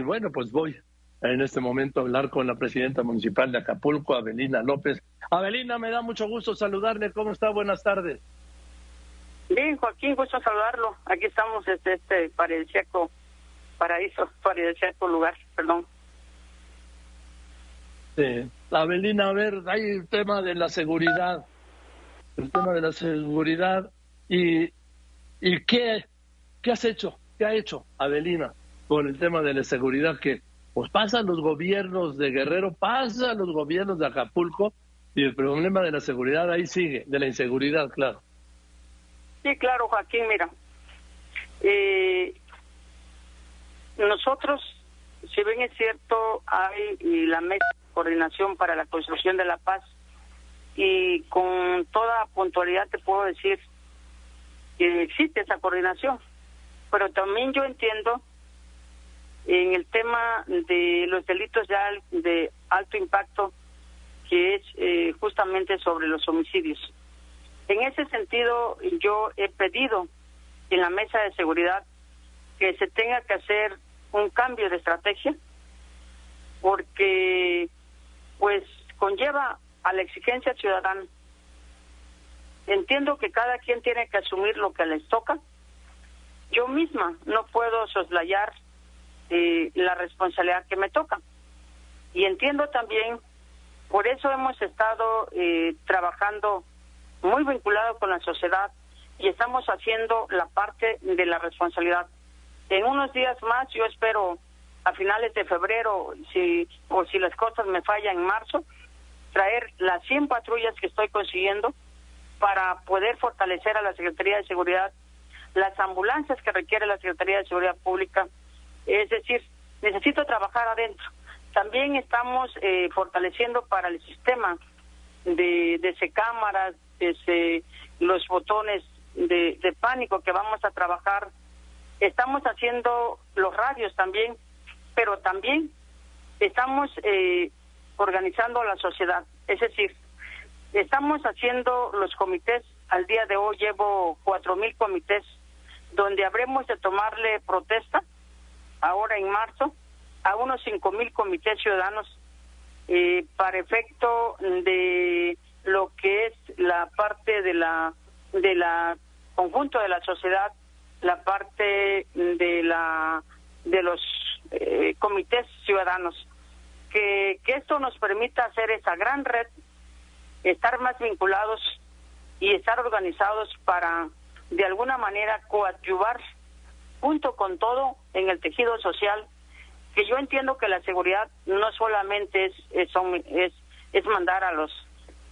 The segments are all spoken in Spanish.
Y bueno, pues voy en este momento a hablar con la presidenta municipal de Acapulco, Avelina López. Avelina, me da mucho gusto saludarle. ¿Cómo está? Buenas tardes. Bien, Joaquín, gusto saludarlo. Aquí estamos, este, este paradisíaco, paraíso, paradisíaco lugar, perdón. Sí. Avelina, a ver, hay el tema de la seguridad, el tema de la seguridad y, y qué, qué has hecho, qué ha hecho Avelina con el tema de la seguridad que pues pasan los gobiernos de Guerrero, pasan los gobiernos de Acapulco y el problema de la seguridad ahí sigue, de la inseguridad, claro. Sí, claro, Joaquín, mira, eh, nosotros, si bien es cierto, hay la mesa coordinación para la construcción de la paz y con toda puntualidad te puedo decir que existe esa coordinación, pero también yo entiendo en el tema de los delitos de, alto impacto, que es eh, justamente sobre los homicidios. En ese sentido, yo he pedido en la mesa de seguridad que se tenga que hacer un cambio de estrategia, porque pues conlleva a la exigencia ciudadana. Entiendo que cada quien tiene que asumir lo que les toca. Yo misma no puedo soslayar eh, la responsabilidad que me toca. Y entiendo también, por eso hemos estado eh, trabajando muy vinculado con la sociedad y estamos haciendo la parte de la responsabilidad. En unos días más, yo espero a finales de febrero, si o si las cosas me fallan en marzo, traer las 100 patrullas que estoy consiguiendo para poder fortalecer a la Secretaría de Seguridad, las ambulancias que requiere la Secretaría de Seguridad Pública, es decir, necesito trabajar adentro. También estamos eh, fortaleciendo para el sistema de, de cámaras, desde los botones de, de pánico que vamos a trabajar. Estamos haciendo los radios también, pero también estamos eh, organizando la sociedad. Es decir, estamos haciendo los comités. Al día de hoy llevo cuatro mil comités donde habremos de tomarle protesta ahora en marzo a unos cinco mil comités ciudadanos eh, para efecto de lo que es la parte de la de la conjunto de la sociedad la parte de la de los eh, comités ciudadanos. Que, que esto nos permita hacer esa gran red estar más vinculados y estar organizados para de alguna manera coadyuvar junto con todo en el tejido social, que yo entiendo que la seguridad no solamente es es, es, es mandar a los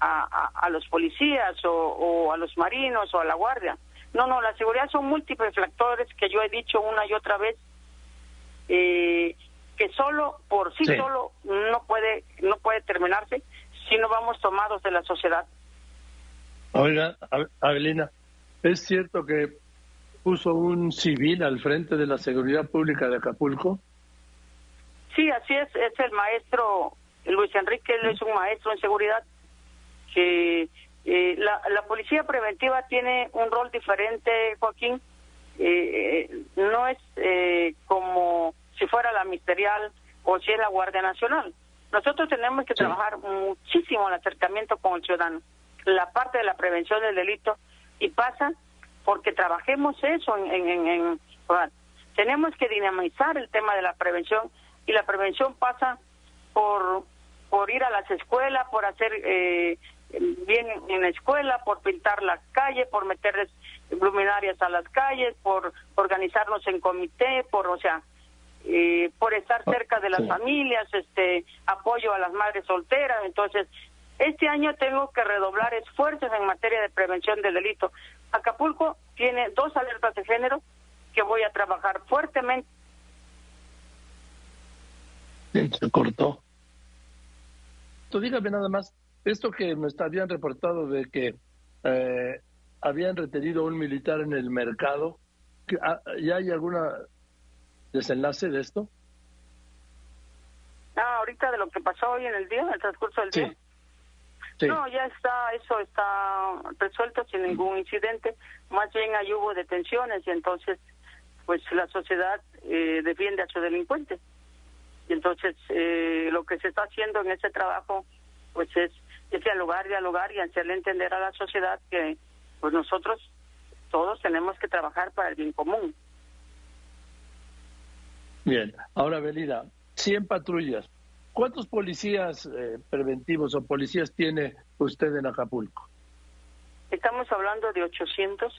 a, a, los policías o, o, a los marinos o a la guardia. No, no, la seguridad son múltiples factores que yo he dicho una y otra vez eh, que solo por sí, solo no puede no puede terminarse si no vamos tomados de la sociedad. Oiga, Avelina, es cierto que puso un civil al frente de la seguridad pública de Acapulco? Sí, así es, es el maestro Luis Enrique, él es un maestro en seguridad que eh, la, la policía preventiva tiene un rol diferente, Joaquín, eh, no es eh, como si fuera la ministerial o si es la Guardia Nacional. Nosotros tenemos que trabajar muchísimo el acercamiento con el ciudadano, la parte de la prevención del delito, y pasa porque trabajemos eso en, en, en, tenemos que dinamizar el tema de la prevención y la prevención pasa por por ir a las escuelas, por hacer eh, bien en la escuela, por pintar la calle, por meterles luminarias a las calles, por organizarnos en comité, por, o sea, eh, por estar cerca de las familias, este, apoyo a las madres solteras. Entonces, este año tengo que redoblar esfuerzos en materia de prevención del delito. Acapulco tiene dos alertas de género que voy a trabajar fuertemente. Se cortó. Tú dígame nada más, esto que me habían reportado de que eh, habían retenido un militar en el mercado, ah, ¿ya hay alguna desenlace de esto? Ah, ahorita de lo que pasó hoy en el día, en el transcurso del día. No, ya está, eso está resuelto sin ningún incidente. Más bien ahí hubo detenciones y entonces, pues la sociedad eh, defiende a su delincuente. Entonces, eh, lo que se está haciendo en este trabajo, pues es, es dialogar, dialogar y hacerle entender a la sociedad que pues nosotros todos tenemos que trabajar para el bien común. Bien, ahora Belida, 100 patrullas. ¿Cuántos policías eh, preventivos o policías tiene usted en Acapulco? Estamos hablando de 800.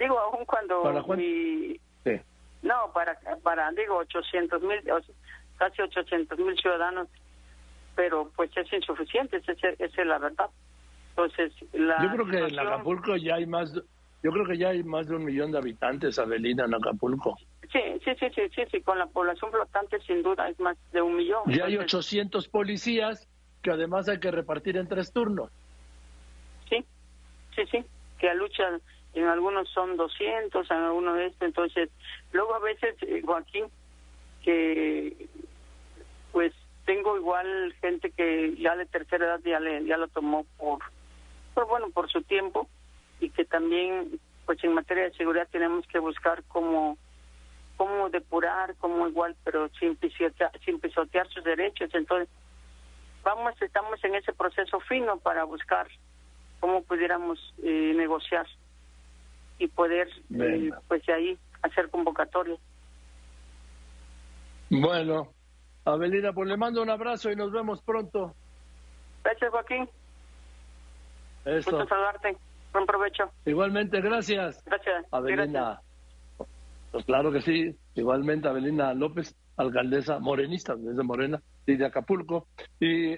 Digo, aún cuando ¿Para mi... Sí. No, para, para digo, 800 mil, casi 800 mil ciudadanos, pero pues es insuficiente, esa es, la verdad. Entonces, la Yo creo que en Acapulco ya hay más, yo creo que ya hay más de un millón de habitantes, Avelina, en Acapulco. Sí, sí, sí, sí, sí, sí, con la población flotante sin duda es más de un millón. Ya hay Entonces, 800 policías que además hay que repartir en tres turnos. Sí, sí, sí, que a lucha en algunos son 200, en algunos de estos, entonces, luego a veces, eh, Joaquín, que pues tengo igual gente que ya de tercera edad ya, le, ya lo tomó por, por, bueno, por su tiempo y que también, pues en materia de seguridad tenemos que buscar cómo, cómo depurar, cómo igual, pero sin pisotear, sin pisotear sus derechos, entonces, vamos, estamos en ese proceso fino para buscar cómo pudiéramos eh, negociar y poder, eh, pues de ahí, hacer convocatorias. Bueno, Avelina, pues le mando un abrazo y nos vemos pronto. Gracias, Joaquín. Eso. Gusto saludarte. Buen provecho. Igualmente, gracias. Gracias. Gracias. Pues claro que sí. Igualmente, Avelina López, alcaldesa morenista desde Morena de Acapulco. Y